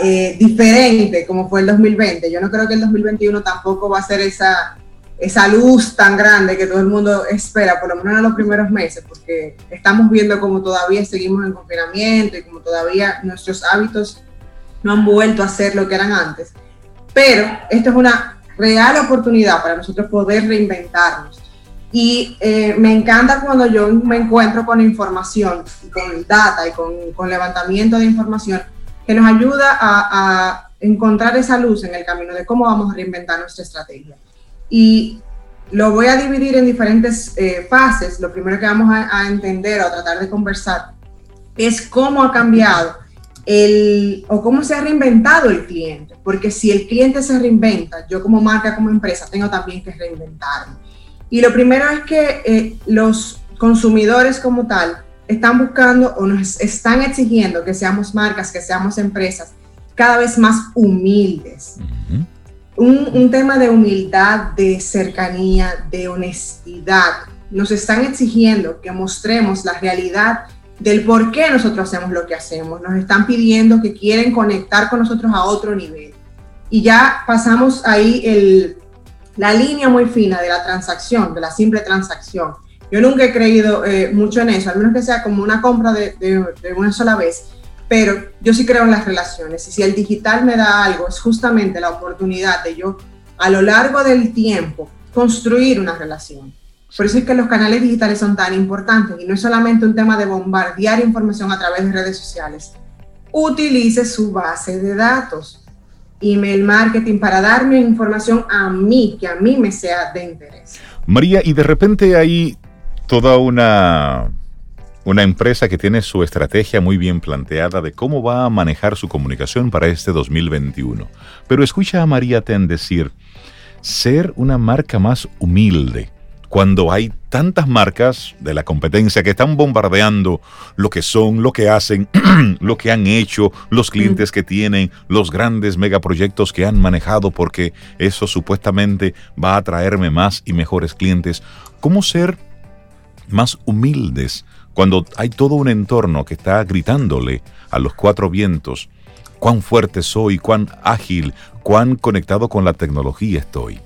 eh, diferente como fue el 2020. Yo no creo que el 2021 tampoco va a ser esa, esa luz tan grande que todo el mundo espera, por lo menos en los primeros meses, porque estamos viendo como todavía seguimos en confinamiento y como todavía nuestros hábitos no han vuelto a ser lo que eran antes. Pero esto es una real oportunidad para nosotros poder reinventarnos. Y eh, me encanta cuando yo me encuentro con información, con data y con, con levantamiento de información que nos ayuda a, encontrar esa luz en el camino de cómo vamos a reinventar nuestra estrategia. Y lo voy a dividir en diferentes eh, fases. Lo primero que vamos a, entender o tratar de conversar es cómo ha cambiado el, o cómo se ha reinventado el cliente. Porque si el cliente se reinventa, yo como marca, como empresa, tengo también que reinventarme. Y lo primero es que eh, los consumidores como tal están buscando o nos están exigiendo que seamos marcas, que seamos empresas cada vez más humildes. un, un, tema de humildad, de cercanía, de honestidad. Nos están exigiendo que mostremos la realidad del por qué nosotros hacemos lo que hacemos. Nos están pidiendo que quieren conectar con nosotros a otro nivel. Y ya pasamos ahí el, la línea muy fina de la transacción, de la simple transacción. Yo nunca he creído eh, mucho en eso, al menos que sea como una compra de, de, una sola vez, pero yo sí creo en las relaciones y si el digital me da algo, es justamente la oportunidad de yo a lo largo del tiempo construir una relación. Por eso es que los canales digitales son tan importantes y no es solamente un tema de bombardear información a través de redes sociales. Utilice su base de datos email marketing para darme información a mí, que a mí me sea de interés. María, y de repente hay toda una, una empresa que tiene su estrategia muy bien planteada de cómo va a manejar su comunicación para este 2021. Pero escucha a María Ten decir, ser una marca más humilde cuando hay tantas marcas de la competencia que están bombardeando lo que son, lo que hacen, lo que han hecho, los clientes que tienen, los grandes megaproyectos que han manejado, porque eso supuestamente va a traerme más y mejores clientes. ¿Cómo ser más humildes cuando hay todo un entorno que está gritándole a los cuatro vientos cuán fuerte soy, cuán ágil, cuán conectado con la tecnología estoy?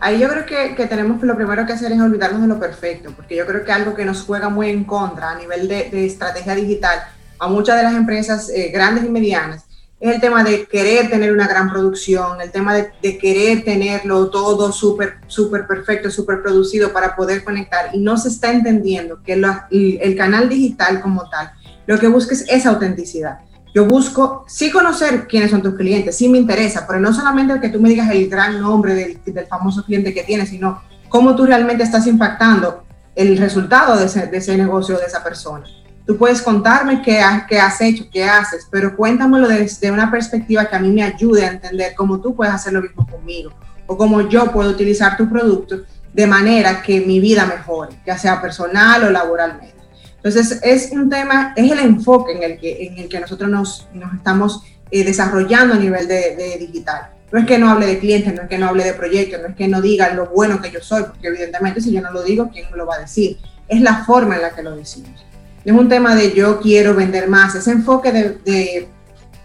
Ahí yo creo que, que, tenemos lo primero que hacer es olvidarnos de lo perfecto, porque yo creo que algo que nos juega muy en contra a nivel de, de estrategia digital a muchas de las empresas eh, grandes y medianas es el tema de querer tener una gran producción, el tema de, de querer tenerlo todo súper, súper perfecto, súper producido para poder conectar y no se está entendiendo que lo, el canal digital como tal lo que busca es esa autenticidad. Yo busco sí conocer quiénes son tus clientes, sí me interesa, pero no solamente que tú me digas el gran nombre del, famoso cliente que tienes, sino cómo tú realmente estás impactando el resultado de ese, de ese negocio de esa persona. Tú puedes contarme qué, qué has hecho, qué haces, pero cuéntamelo desde una perspectiva que a mí me ayude a entender cómo tú puedes hacer lo mismo conmigo o cómo yo puedo utilizar tu producto de manera que mi vida mejore, ya sea personal o laboralmente. Entonces, es un tema, es el enfoque en el que, en el que nosotros nos, nos estamos eh, desarrollando a nivel de, digital. No es que no hable de clientes, no es que no hable de proyectos, no es que no diga lo bueno que yo soy, porque evidentemente si yo no lo digo, ¿quién lo va a decir? Es la forma en la que lo decimos. No es un tema de yo quiero vender más, ese enfoque de, de,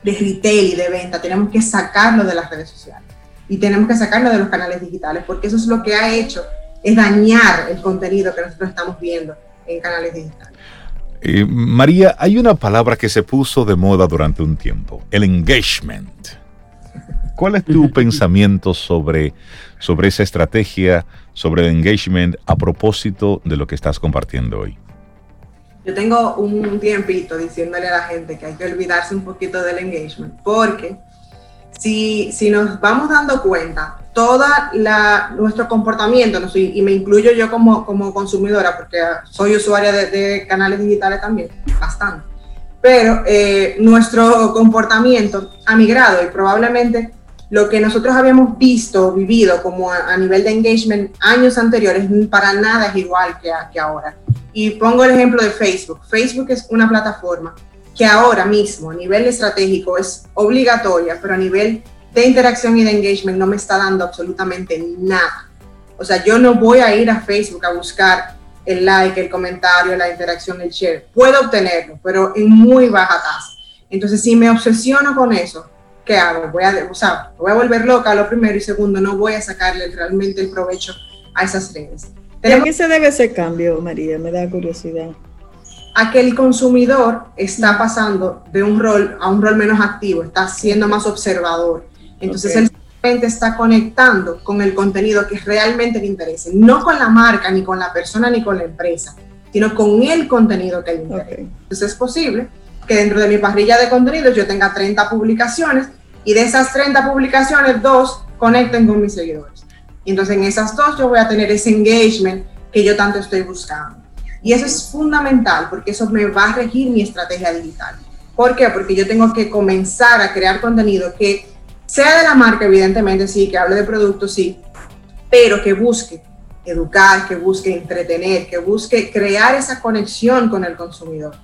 de retail y de venta tenemos que sacarlo de las redes sociales y tenemos que sacarlo de los canales digitales, porque eso es lo que ha hecho, es dañar el contenido que nosotros estamos viendo en canales digitales. Eh, María, hay una palabra que se puso de moda durante un tiempo, el engagement. ¿Cuál es tu pensamiento sobre, sobre esa estrategia, sobre el engagement a propósito de lo que estás compartiendo hoy? Yo tengo un tiempito diciéndole a la gente que hay que olvidarse un poquito del engagement, porque si, si nos vamos dando cuenta, todo nuestro comportamiento, y, me incluyo yo como, como consumidora, porque soy usuaria de, canales digitales también, bastante, pero eh, nuestro comportamiento ha migrado y probablemente lo que nosotros habíamos visto, vivido como a, nivel de engagement años anteriores, para nada es igual que, que ahora. Y pongo el ejemplo de Facebook. Facebook es una plataforma que ahora mismo a nivel estratégico es obligatoria, pero a nivel de interacción y de engagement no me está dando absolutamente nada. O sea, yo no voy a ir a Facebook a buscar el like, el comentario, la interacción, el share. Puedo obtenerlo, pero en muy baja tasa. Entonces, si me obsesiono con eso, ¿qué hago? Voy a, o sea, voy a volver loca lo primero y segundo, no voy a sacarle realmente el provecho a esas redes. ¿A qué se debe ese cambio, María? Me da curiosidad. A que el consumidor está pasando de un rol a un rol menos activo, está siendo más observador entonces él simplemente está conectando con el contenido que realmente le interese, no con la marca, ni con la persona, ni con la empresa, sino con el contenido que le interesa. Entonces es posible que dentro de mi parrilla de contenidos yo tenga 30 publicaciones y de esas 30 publicaciones, dos conecten con mis seguidores. Y entonces en esas dos yo voy a tener ese engagement que yo tanto estoy buscando. Y eso es fundamental porque eso me va a regir mi estrategia digital. ¿Por qué? Porque yo tengo que comenzar a crear contenido que sea de la marca, evidentemente, sí, que hable de productos, sí, pero que busque educar, que busque entretener, que busque crear esa conexión con el consumidor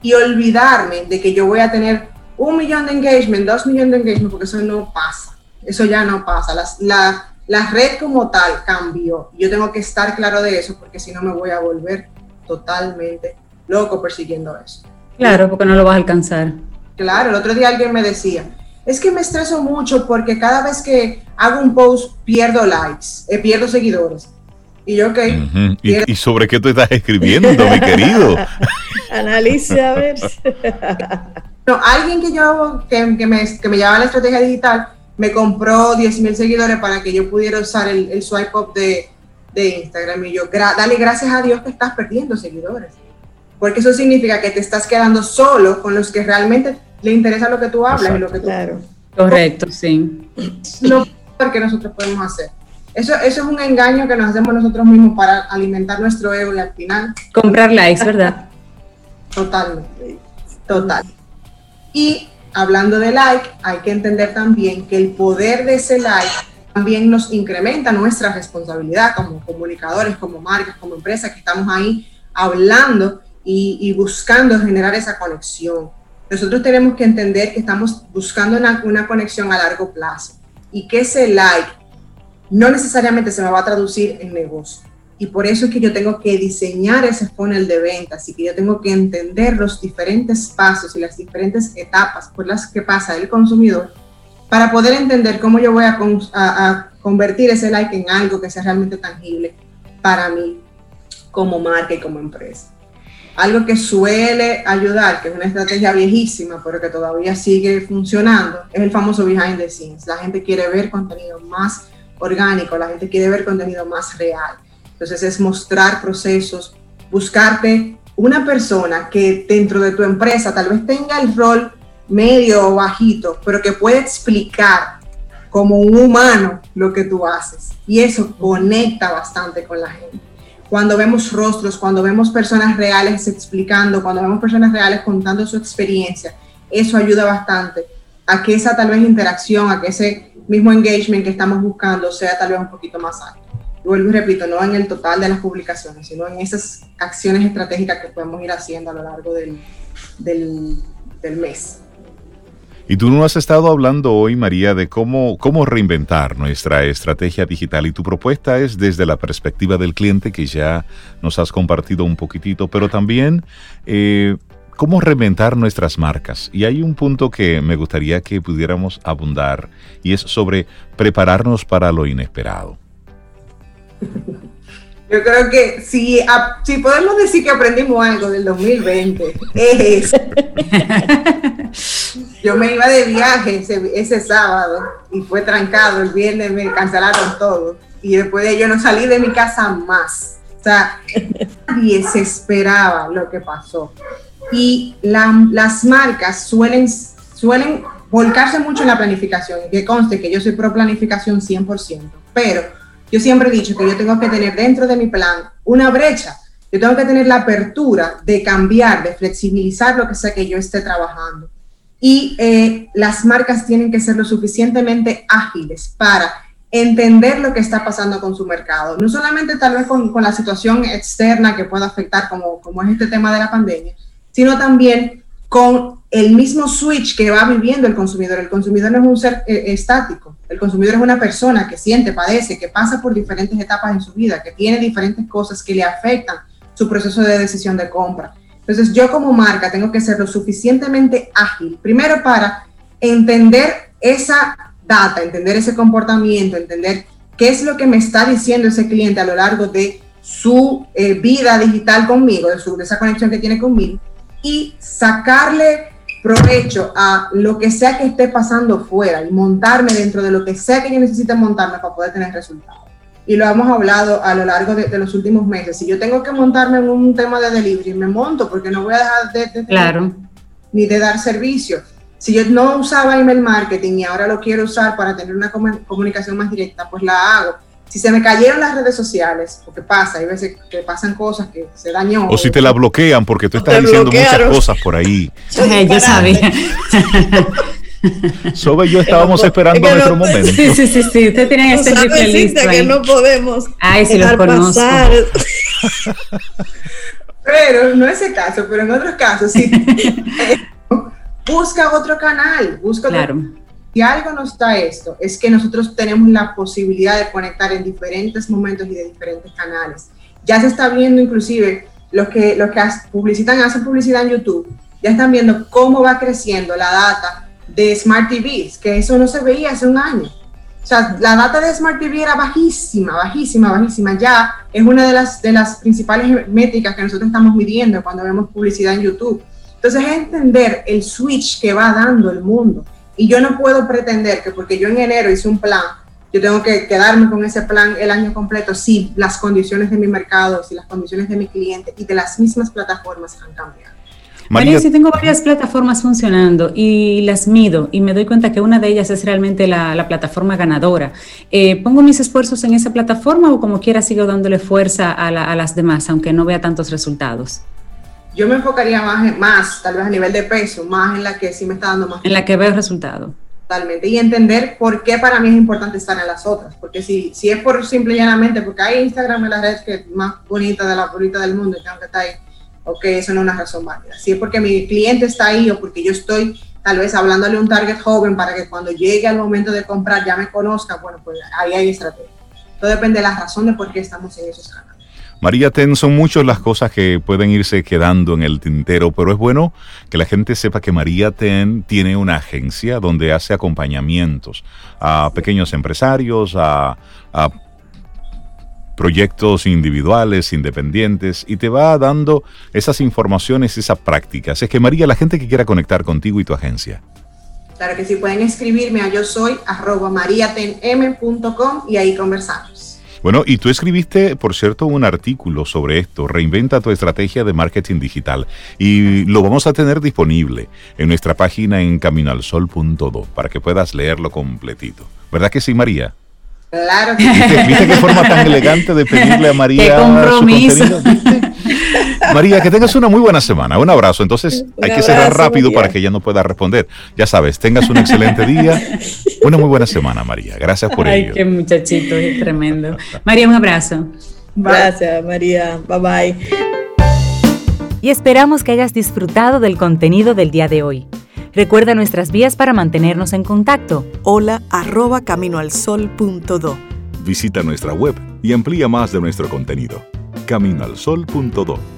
y olvidarme de que yo voy a tener un millón de engagement, dos millones de engagement, porque eso no pasa, eso ya no pasa. la, la red como tal cambió. Yo tengo que estar claro de eso porque si no me voy a volver totalmente loco persiguiendo eso. Claro, porque no lo vas a alcanzar. Claro, el otro día alguien me decía, es que me estreso mucho porque cada vez que hago un post pierdo likes, eh, pierdo seguidores. Y yo, ok. ¿Y, sobre qué tú estás escribiendo, mi querido? Analiza a ver. no, alguien que yo, que, me, que me llevaba la estrategia digital, me compró 10 mil seguidores para que yo pudiera usar el, swipe up de, de, Instagram. Y yo, dale gracias a Dios que estás perdiendo seguidores. Porque eso significa que te estás quedando solo con los que realmente le interesa lo que tú hablas y lo que tú. Claro. Correcto, sí. Lo que nosotros podemos hacer. Eso, eso es un engaño que nos hacemos nosotros mismos para alimentar nuestro ego y al final. Comprar likes, ¿verdad? Totalmente. Total. Y hablando de like, hay que entender también que el poder de ese like también nos incrementa nuestra responsabilidad como comunicadores, como marcas, como empresas que estamos ahí hablando y, buscando generar esa conexión. Nosotros tenemos que entender que estamos buscando una, una conexión a largo plazo y que ese like no necesariamente se me va a traducir en negocio. Y por eso es que yo tengo que diseñar ese funnel de ventas y que yo tengo que entender los diferentes pasos y las diferentes etapas por las que pasa el consumidor para poder entender cómo yo voy a, a convertir ese like en algo que sea realmente tangible para mí como marca y como empresa. Algo que suele ayudar, que es una estrategia viejísima, pero que todavía sigue funcionando, es el famoso behind the scenes. La gente quiere ver contenido más orgánico, la gente quiere ver contenido más real. Entonces es mostrar procesos, buscarte una persona que dentro de tu empresa tal vez tenga el rol medio o bajito, pero que pueda explicar como un humano lo que tú haces. Y eso conecta bastante con la gente. Cuando vemos rostros, cuando vemos personas reales explicando, cuando vemos personas reales contando su experiencia, eso ayuda bastante a que esa tal vez interacción, a que ese mismo engagement que estamos buscando sea tal vez un poquito más alto. Y vuelvo y repito, no en el total de las publicaciones, sino en esas acciones estratégicas que podemos ir haciendo a lo largo del, del, del mes. Y tú nos has estado hablando hoy, María, de cómo, cómo reinventar nuestra estrategia digital y tu propuesta es desde la perspectiva del cliente que ya nos has compartido un poquitito, pero también eh, cómo reinventar nuestras marcas. Y hay un punto que me gustaría que pudiéramos abundar y es sobre prepararnos para lo inesperado. Yo creo que si, si podemos decir que aprendimos algo del 2020, es Yo me iba de viaje ese, ese, sábado y fue trancado, el viernes me cancelaron todo. Y después de ello no salí de mi casa más. O sea, nadie se esperaba lo que pasó. Y las marcas suelen, suelen volcarse mucho en la planificación, que conste que yo soy pro planificación 100%, pero yo siempre he dicho que yo tengo que tener dentro de mi plan una brecha, yo tengo que tener la apertura de cambiar, de flexibilizar lo que sea que yo esté trabajando. Y eh, las marcas tienen que ser lo suficientemente ágiles para entender lo que está pasando con su mercado, no solamente tal vez con, con la situación externa que pueda afectar como, como es este tema de la pandemia, sino también con el mismo switch que va viviendo el consumidor. El consumidor no es un ser eh, estático, el consumidor es una persona que siente, padece, que pasa por diferentes etapas en su vida, que tiene diferentes cosas que le afectan su proceso de decisión de compra. Entonces yo como marca tengo que ser lo suficientemente ágil, primero para entender esa data, entender ese comportamiento, entender qué es lo que me está diciendo ese cliente a lo largo de su eh, vida digital conmigo, de, su, de esa conexión que tiene conmigo, y sacarle provecho a lo que sea que esté pasando fuera y montarme dentro de lo que sea que yo necesite montarme para poder tener resultados. Y lo hemos hablado a lo largo de, los últimos meses. Si yo tengo que montarme en un tema de delivery, me monto porque no voy a dejar de... claro. ni de dar servicio. Si yo no usaba email marketing y ahora lo quiero usar para tener una comunicación más directa, pues la hago. Si se me cayeron las redes sociales, porque pasa, hay veces que pasan cosas que se dañó. O si te la bloquean porque tú estás diciendo muchas cosas por ahí. yo sabía. Sobe y yo estábamos esperando nuestro momento. Sí, sí, sí, sí. Usted tiene ese triple que no podemos Ay, si los conozco. Pasar. Pero no es el caso, pero en otros casos sí. busca otro canal, busca claro. Si algo nos da esto, es que nosotros tenemos la posibilidad de conectar en diferentes momentos y de diferentes canales. Ya se está viendo inclusive los que, los que publicitan, hacen publicidad en YouTube, ya están viendo cómo va creciendo la data de Smart TVs, que eso no se veía hace un año. O sea, la data de Smart TV era bajísima, bajísima, bajísima. Ya es una de las, de las principales métricas que nosotros estamos midiendo cuando vemos publicidad en YouTube. Entonces es entender el switch que va dando el mundo. Y yo no puedo pretender que porque yo en enero hice un plan, yo tengo que quedarme con ese plan el año completo si las condiciones de mi mercado, si las condiciones de mi cliente y de las mismas plataformas han cambiado. María, si tengo varias plataformas funcionando y las mido y me doy cuenta que una de ellas es realmente la, plataforma ganadora, eh, ¿pongo mis esfuerzos en esa plataforma o como quiera sigo dándole fuerza a, a las demás, aunque no vea tantos resultados? Yo me enfocaría más, más, tal vez a nivel de peso, más en la que sí me está dando más. En la que veo resultado. Totalmente. Y entender por qué para mí es importante estar en las otras. Porque si, si es por simple y llanamente, porque hay Instagram en la red que es más bonita de la bonita del mundo y tengo que estar ahí, ok, eso no es una razón válida. Si es porque mi cliente está ahí o porque yo estoy tal vez hablándole a un target joven para que cuando llegue al momento de comprar ya me conozca, bueno, pues ahí hay estrategia. Todo depende de la razón de por qué estamos en esos canales. María Ten, son muchas las cosas que pueden irse quedando en el tintero, pero es bueno que la gente sepa que María Ten tiene una agencia donde hace acompañamientos a pequeños empresarios, a, proyectos individuales, independientes, y te va dando esas informaciones, esas prácticas. Es que María, la gente que quiera conectar contigo y tu agencia. Claro que sí, pueden escribirme a yo soy arroba mariatenm.com y ahí conversamos. Bueno, y tú escribiste, por cierto, un artículo sobre esto, Reinventa tu estrategia de marketing digital, y lo vamos a tener disponible en nuestra página en caminoalsol.do para que puedas leerlo completito. ¿Verdad que sí, María? Claro que sí. ¿Viste, qué forma tan elegante de pedirle a María qué compromiso. su contenido? María, que tengas una muy buena semana. Un abrazo. Entonces hay que cerrar rápido para que ella no pueda responder. Ya sabes, tengas un excelente día. Una muy buena semana, María. Gracias por ello. Ay, qué muchachito, es tremendo. María, un abrazo. Gracias, María. Bye bye. Y esperamos que hayas disfrutado del contenido del día de hoy. Recuerda nuestras vías para mantenernos en contacto. Hola arroba caminoalsol.do. Visita nuestra web y amplía más de nuestro contenido. Caminoalsol.do.